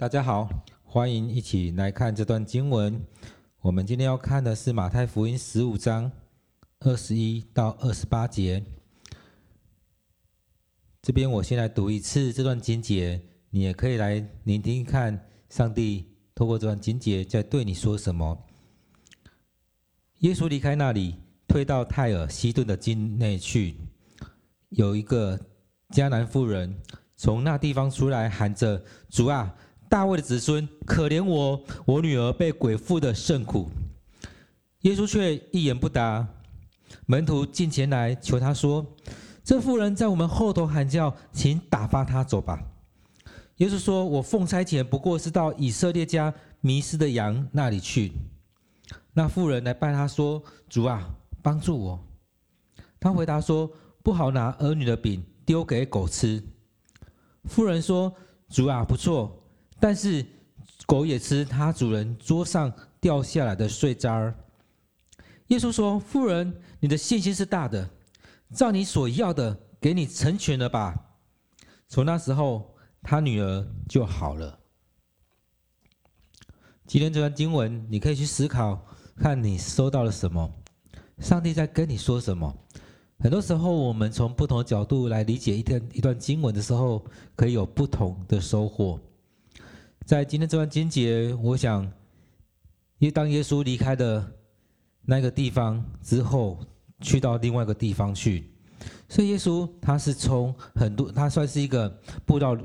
大家好，欢迎一起来看这段经文。我们今天要看的是马太福音十五章二十一到二十八节。这边我先来读一次这段经节，你也可以来聆听看上帝透过这段经节在对你说什么。耶稣离开那里，退到泰尔西顿的境内去，有一个迦南妇人从那地方出来，喊着：“主啊！”大卫的子孙，可怜我，我女儿被鬼附的甚苦。耶稣却一言不答。门徒进前来求他说：“这妇人在我们后头喊叫，请打发她走吧。”耶稣说：“我奉差遣，不过是到以色列家迷失的羊那里去。”那妇人来拜他说：“主啊，帮助我。”他回答说：“不好拿儿女的饼丢给狗吃。”妇人说：“主啊，不错。”但是狗也吃它主人桌上掉下来的碎渣儿。耶稣说：“妇人，你的信心是大的，照你所要的，给你成全了吧。”从那时候，他女儿就好了。今天这段经文，你可以去思考，看你收到了什么，上帝在跟你说什么。很多时候，我们从不同的角度来理解一段一段经文的时候，可以有不同的收获。在今天这段经节，我想，因为当耶稣离开的那个地方之后，去到另外一个地方去，所以耶稣他是从很多，他算是一个布道、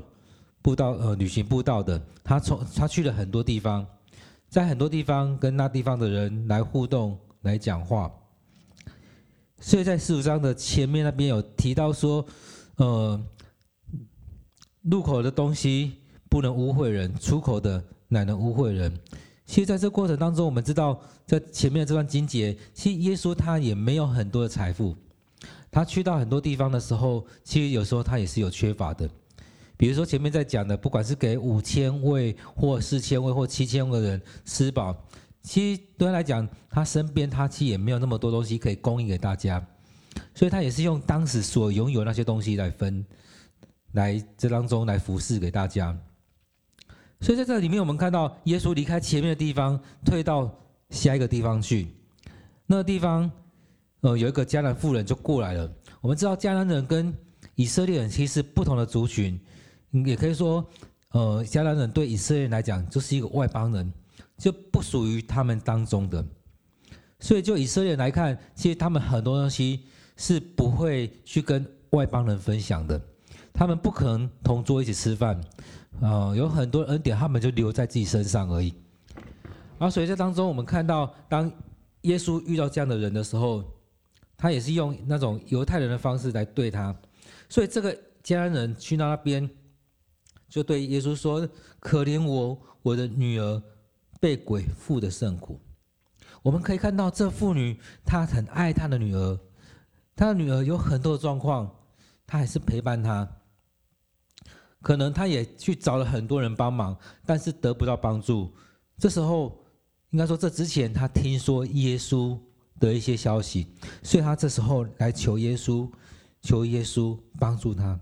布道呃旅行布道的，他从他去了很多地方，在很多地方跟那地方的人来互动、来讲话。所以在十五章的前面那边有提到说，呃，入口的东西。不能污秽人，出口的乃能污秽人。其实，在这过程当中，我们知道，在前面这段经节，其实耶稣他也没有很多的财富。他去到很多地方的时候，其实有时候他也是有缺乏的。比如说前面在讲的，不管是给五千位或四千位或七千个人吃饱，其实对他来讲，他身边他其实也没有那么多东西可以供应给大家，所以他也是用当时所拥有那些东西来分，来这当中来服侍给大家。所以在这里面，我们看到耶稣离开前面的地方，退到下一个地方去。那个地方，呃，有一个迦南妇人就过来了。我们知道迦南人跟以色列人其实不同的族群，也可以说，呃，迦南人对以色列人来讲就是一个外邦人，就不属于他们当中的。所以就以色列人来看，其实他们很多东西是不会去跟外邦人分享的，他们不可能同桌一起吃饭。啊、呃，有很多恩典，他们就留在自己身上而已。然后，所以这当中，我们看到，当耶稣遇到这样的人的时候，他也是用那种犹太人的方式来对他。所以，这个迦南人去到那边，就对耶稣说：“可怜我，我的女儿被鬼附的甚苦。”我们可以看到，这妇女她很爱她的女儿，她的女儿有很多的状况，她还是陪伴她。可能他也去找了很多人帮忙，但是得不到帮助。这时候，应该说这之前他听说耶稣的一些消息，所以他这时候来求耶稣，求耶稣帮助他，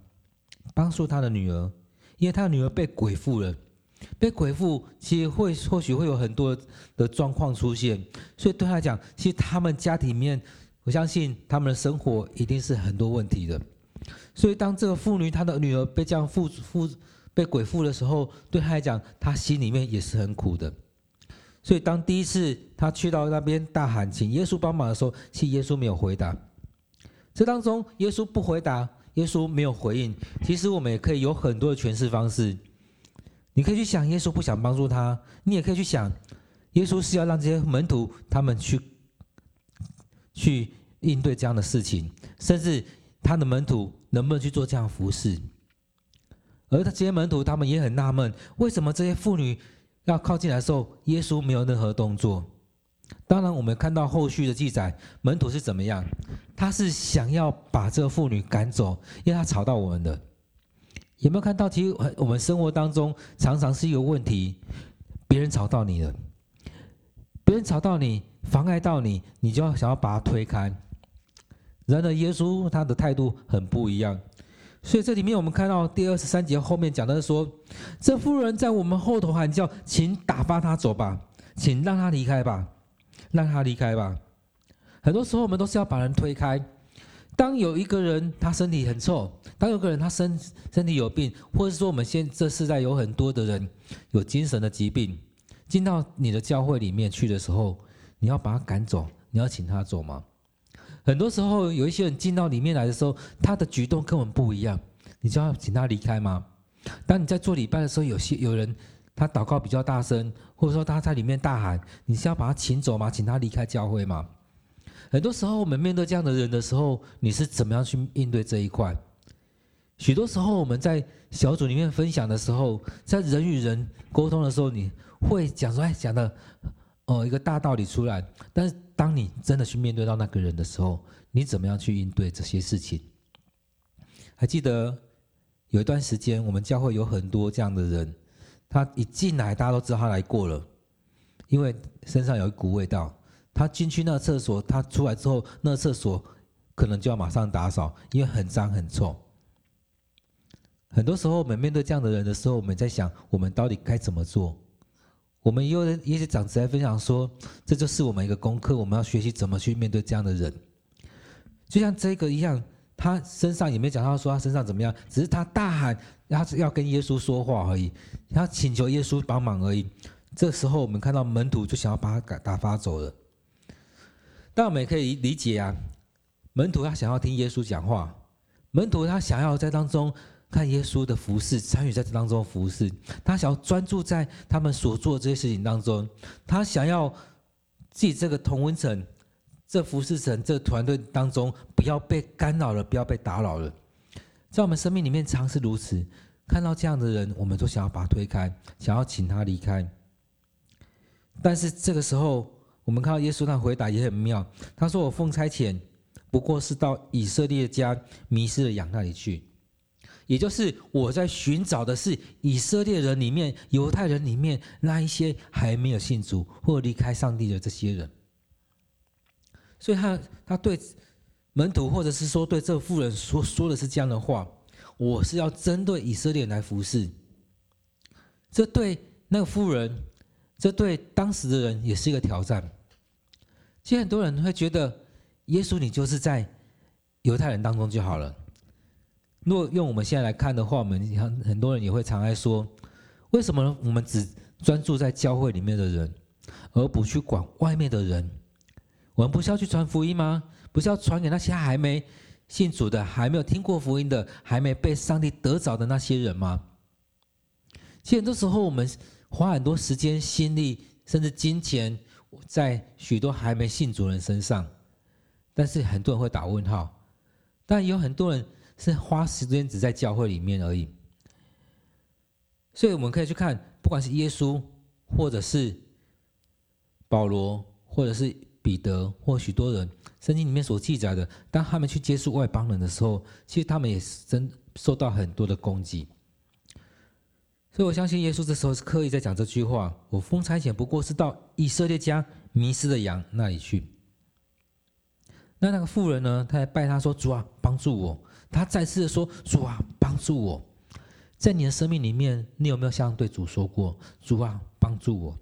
帮助他的女儿，因为他的女儿被鬼附了。被鬼附，其实会或许会有很多的状况出现，所以对他来讲，其实他们家庭里面，我相信他们的生活一定是很多问题的。所以，当这个妇女她的女儿被这样附附被鬼附的时候，对她来讲，她心里面也是很苦的。所以，当第一次她去到那边大喊请耶稣帮忙的时候，其实耶稣没有回答。这当中，耶稣不回答，耶稣没有回应。其实我们也可以有很多的诠释方式。你可以去想，耶稣不想帮助他；你也可以去想，耶稣是要让这些门徒他们去去应对这样的事情，甚至。他的门徒能不能去做这样服侍？而他这些门徒，他们也很纳闷，为什么这些妇女要靠近来的时候，耶稣没有任何动作？当然，我们看到后续的记载，门徒是怎么样？他是想要把这个妇女赶走，因为他吵到我们的。有没有看到？其实我们生活当中常常是一个问题：别人吵到你了，别人吵到你，妨碍到你，你就要想要把他推开。然而，耶稣他的态度很不一样，所以这里面我们看到第二十三节后面讲的是说，这妇人在我们后头喊叫，请打发他走吧，请让他离开吧，让他离开吧。很多时候我们都是要把人推开。当有一个人他身体很臭，当有个人他身身体有病，或者说我们现这世代有很多的人有精神的疾病，进到你的教会里面去的时候，你要把他赶走，你要请他走吗？很多时候，有一些人进到里面来的时候，他的举动跟我们不一样，你就要请他离开吗？当你在做礼拜的时候，有些有人他祷告比较大声，或者说他在里面大喊，你是要把他请走吗？请他离开教会吗？很多时候，我们面对这样的人的时候，你是怎么样去应对这一块？许多时候，我们在小组里面分享的时候，在人与人沟通的时候，你会讲说，哎，讲的。哦，一个大道理出来，但是当你真的去面对到那个人的时候，你怎么样去应对这些事情？还记得有一段时间，我们教会有很多这样的人，他一进来，大家都知道他来过了，因为身上有一股味道。他进去那厕所，他出来之后，那厕所可能就要马上打扫，因为很脏很臭。很多时候，我们面对这样的人的时候，我们在想，我们到底该怎么做？我们也有一些长子来分享说，这就是我们一个功课，我们要学习怎么去面对这样的人。就像这个一样，他身上也没讲到说他身上怎么样，只是他大喊，他是要跟耶稣说话而已，他请求耶稣帮忙而已。这时候我们看到门徒就想要把他打发走了。但我们也可以理解啊，门徒他想要听耶稣讲话，门徒他想要在当中。看耶稣的服侍，参与在这当中服侍，他想要专注在他们所做的这些事情当中，他想要自己这个同温层、这服侍层、这团队当中不要被干扰了，不要被打扰了。在我们生命里面，常是如此。看到这样的人，我们都想要把他推开，想要请他离开。但是这个时候，我们看到耶稣那回答也很妙，他说：“我奉差遣，不过是到以色列家迷失的羊那里去。”也就是我在寻找的是以色列人里面、犹太人里面那一些还没有信主或离开上帝的这些人，所以他他对门徒或者是说对这妇人说说的是这样的话：我是要针对以色列人来服侍。这对那个妇人，这对当时的人也是一个挑战。其实很多人会觉得，耶稣你就是在犹太人当中就好了。如果用我们现在来看的话，我们很很多人也会常爱说，为什么我们只专注在教会里面的人，而不去管外面的人？我们不是要去传福音吗？不是要传给那些还没信主的、还没有听过福音的、还没被上帝得着的那些人吗？其实很多时候，我们花很多时间、心力，甚至金钱，在许多还没信主人身上，但是很多人会打问号，但有很多人。是花时间只在教会里面而已，所以我们可以去看，不管是耶稣，或者是保罗，或者是彼得，或许多人，圣经里面所记载的，当他们去接触外邦人的时候，其实他们也是真受到很多的攻击。所以我相信耶稣这时候是刻意在讲这句话：“我奉差遣不过是到以色列家迷失的羊那里去。”那那个妇人呢？他还拜他说：“主啊，帮助我。”他再次说：“主啊，帮助我！在你的生命里面，你有没有像对主说过：‘主啊，帮助我！’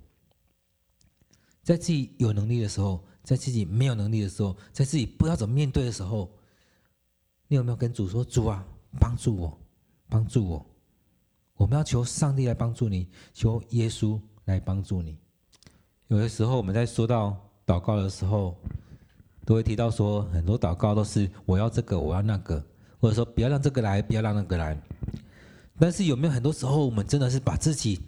在自己有能力的时候，在自己没有能力的时候，在自己不知道怎么面对的时候，你有没有跟主说：‘主啊，帮助我，帮助我！’我们要求上帝来帮助你，求耶稣来帮助你。有的时候，我们在说到祷告的时候，都会提到说，很多祷告都是我要这个，我要那个。”或者说不要让这个来，不要让那个来。但是有没有很多时候，我们真的是把自己，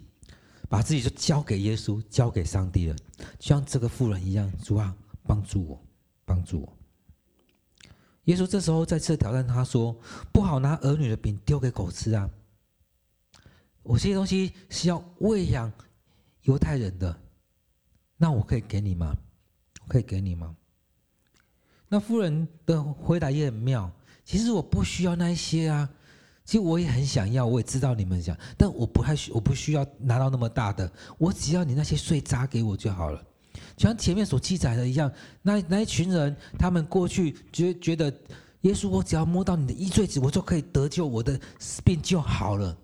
把自己就交给耶稣，交给上帝了，就像这个妇人一样，主啊，帮助我，帮助我。耶稣这时候再次挑战他说：“不好拿儿女的饼丢给狗吃啊！我这些东西是要喂养犹太人的，那我可以给你吗？我可以给你吗？”那妇人的回答也很妙。其实我不需要那一些啊，其实我也很想要，我也知道你们想，但我不太需，我不需要拿到那么大的，我只要你那些碎渣给我就好了。就像前面所记载的一样，那那一群人，他们过去觉觉得耶稣，我只要摸到你的衣繸子，我就可以得救，我的病就好了。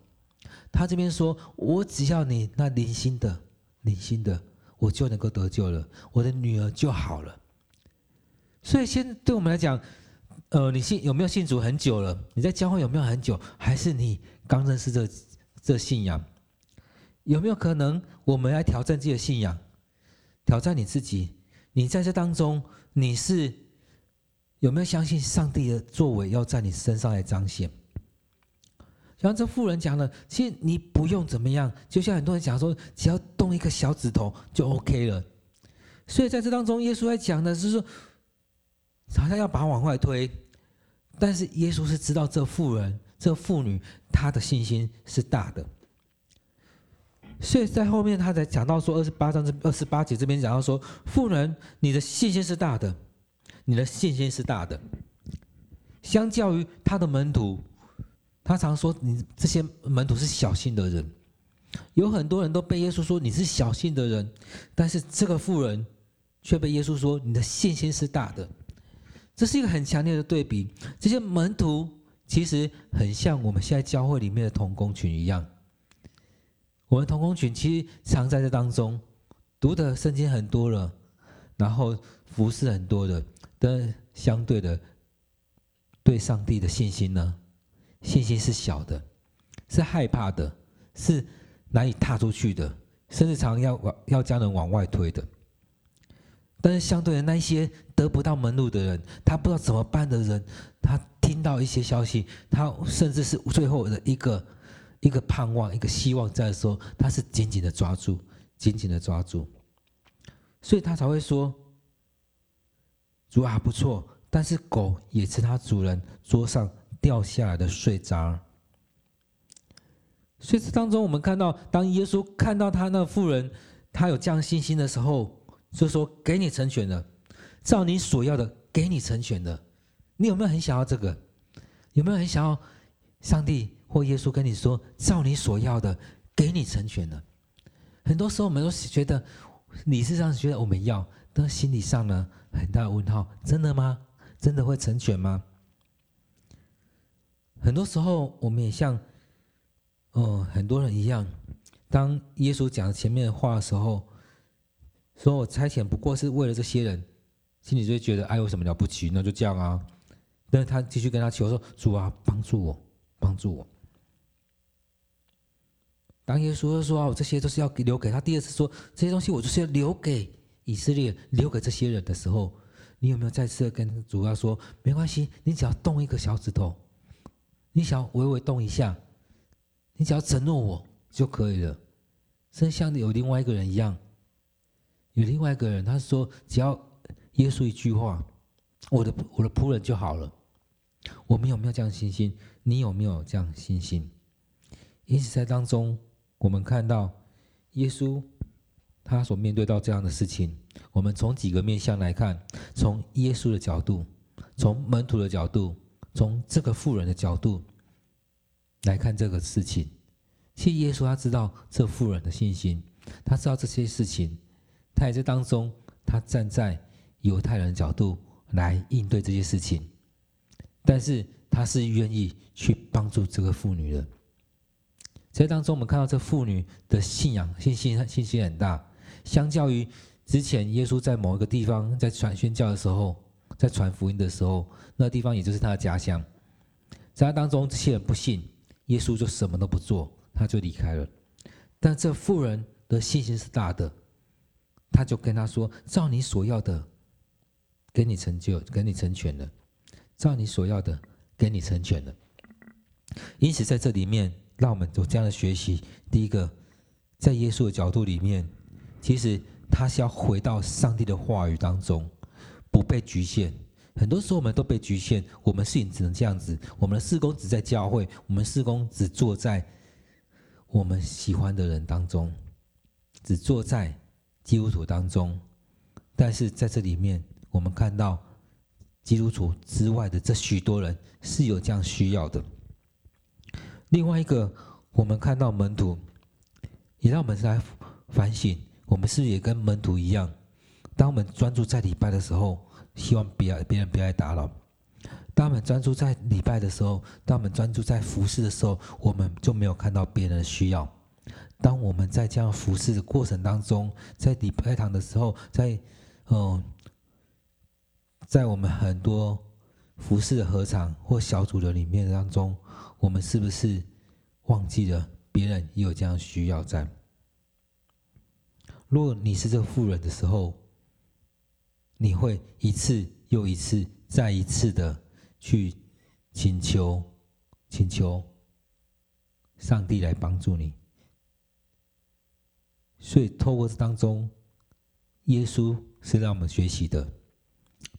他这边说，我只要你那零星的、零星的，我就能够得救了，我的女儿就好了。所以，现对我们来讲，呃，你信有没有信主很久了？你在教会有没有很久？还是你刚认识这这信仰？有没有可能我们来挑战自己的信仰？挑战你自己？你在这当中，你是？有没有相信上帝的作为要在你身上来彰显？像这富人讲的，其实你不用怎么样，就像很多人讲说，只要动一个小指头就 OK 了。所以在这当中，耶稣在讲的是说，好像要把往外推，但是耶稣是知道这妇人、这妇女她的信心是大的。所以在后面他才讲到说，二十八章这二十八节这边讲到说，妇人，你的信心是大的。你的信心是大的，相较于他的门徒，他常说你这些门徒是小心的人，有很多人都被耶稣说你是小心的人，但是这个妇人却被耶稣说你的信心是大的，这是一个很强烈的对比。这些门徒其实很像我们现在教会里面的同工群一样，我们同工群其实常在这当中读的圣经很多了，然后服侍很多的。但相对的，对上帝的信心呢？信心是小的，是害怕的，是难以踏出去的，甚至常要往要将人往外推的。但是相对的那一些得不到门路的人，他不知道怎么办的人，他听到一些消息，他甚至是最后的一个一个盼望、一个希望在的时候，他是紧紧的抓住，紧紧的抓住，所以他才会说。主啊，不错，但是狗也吃它主人桌上掉下来的碎渣。所以这当中，我们看到，当耶稣看到他那妇人，他有这样信心的时候，就说：“给你成全了，照你所要的，给你成全了。”你有没有很想要这个？有没有很想要上帝或耶稣跟你说：“照你所要的，给你成全了？”很多时候，我们都是觉得理智上觉得我们要，但心理上呢？很大的问号，真的吗？真的会成全吗？很多时候，我们也像，哦，很多人一样，当耶稣讲前面的话的时候，说我差遣不过是为了这些人，心里就会觉得，哎，有什么了不起？那就这样啊。但是他继续跟他求说：“主啊，帮助我，帮助我。”当耶稣说：“啊我这些都是要留给他。”第二次说：“这些东西我就是要留给。”以色列留给这些人的时候，你有没有再次跟主要说，没关系，你只要动一个小指头，你想要微微动一下，你只要承诺我就可以了。甚至像有另外一个人一样，有另外一个人，他说只要耶稣一句话，我的我的仆人就好了。我们有没有这样信心？你有没有这样信心？因此在当中，我们看到耶稣。他所面对到这样的事情，我们从几个面向来看：从耶稣的角度，从门徒的角度，从这个富人的角度来看这个事情。其实耶稣他知道这富人的信心，他知道这些事情，他也在当中，他站在犹太人的角度来应对这些事情，但是他是愿意去帮助这个妇女的。在当中，我们看到这妇女的信仰、信心、信心很大。相较于之前，耶稣在某一个地方在传宣教的时候，在传福音的时候，那地方也就是他的家乡，在他当中，这些人不信，耶稣就什么都不做，他就离开了。但这妇人的信心是大的，他就跟他说：“照你所要的，给你成就，给你成全了；照你所要的，给你成全了。”因此，在这里面，让我们有这样的学习：第一个，在耶稣的角度里面。其实他是要回到上帝的话语当中，不被局限。很多时候我们都被局限，我们事情只能这样子。我们的事工只在教会，我们事工只做在我们喜欢的人当中，只做在基督徒当中。但是在这里面，我们看到基督徒之外的这许多人是有这样需要的。另外一个，我们看到门徒，也让我们来反省。我们是不是也跟门徒一样？当我们专注在礼拜的时候，希望别别人不要来打扰；当我们专注在礼拜的时候，当我们专注在服侍的时候，我们就没有看到别人的需要。当我们在这样服侍的过程当中，在礼拜堂的时候，在嗯，在我们很多服侍的合场或小组的里面当中，我们是不是忘记了别人也有这样需要在？如果你是这个妇人的时候，你会一次又一次、再一次的去请求、请求上帝来帮助你。所以，透过这当中，耶稣是让我们学习的，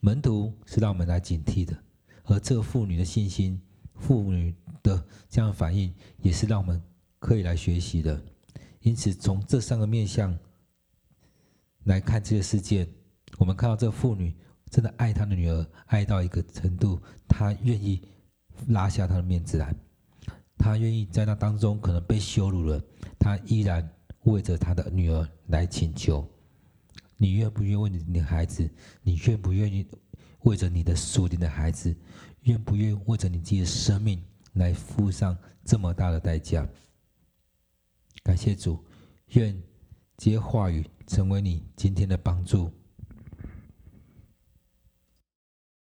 门徒是让我们来警惕的，而这个妇女的信心、妇女的这样的反应，也是让我们可以来学习的。因此，从这三个面向来看这个事件，我们看到这个妇女真的爱她的女儿，爱到一个程度，她愿意拉下她的面子来，她愿意在那当中可能被羞辱了，她依然。为着他的女儿来请求，你愿不愿意为你的孩子？你愿不愿意为着你的属灵的孩子？愿不愿意为着你自己的生命来付上这么大的代价？感谢主，愿这些话语成为你今天的帮助。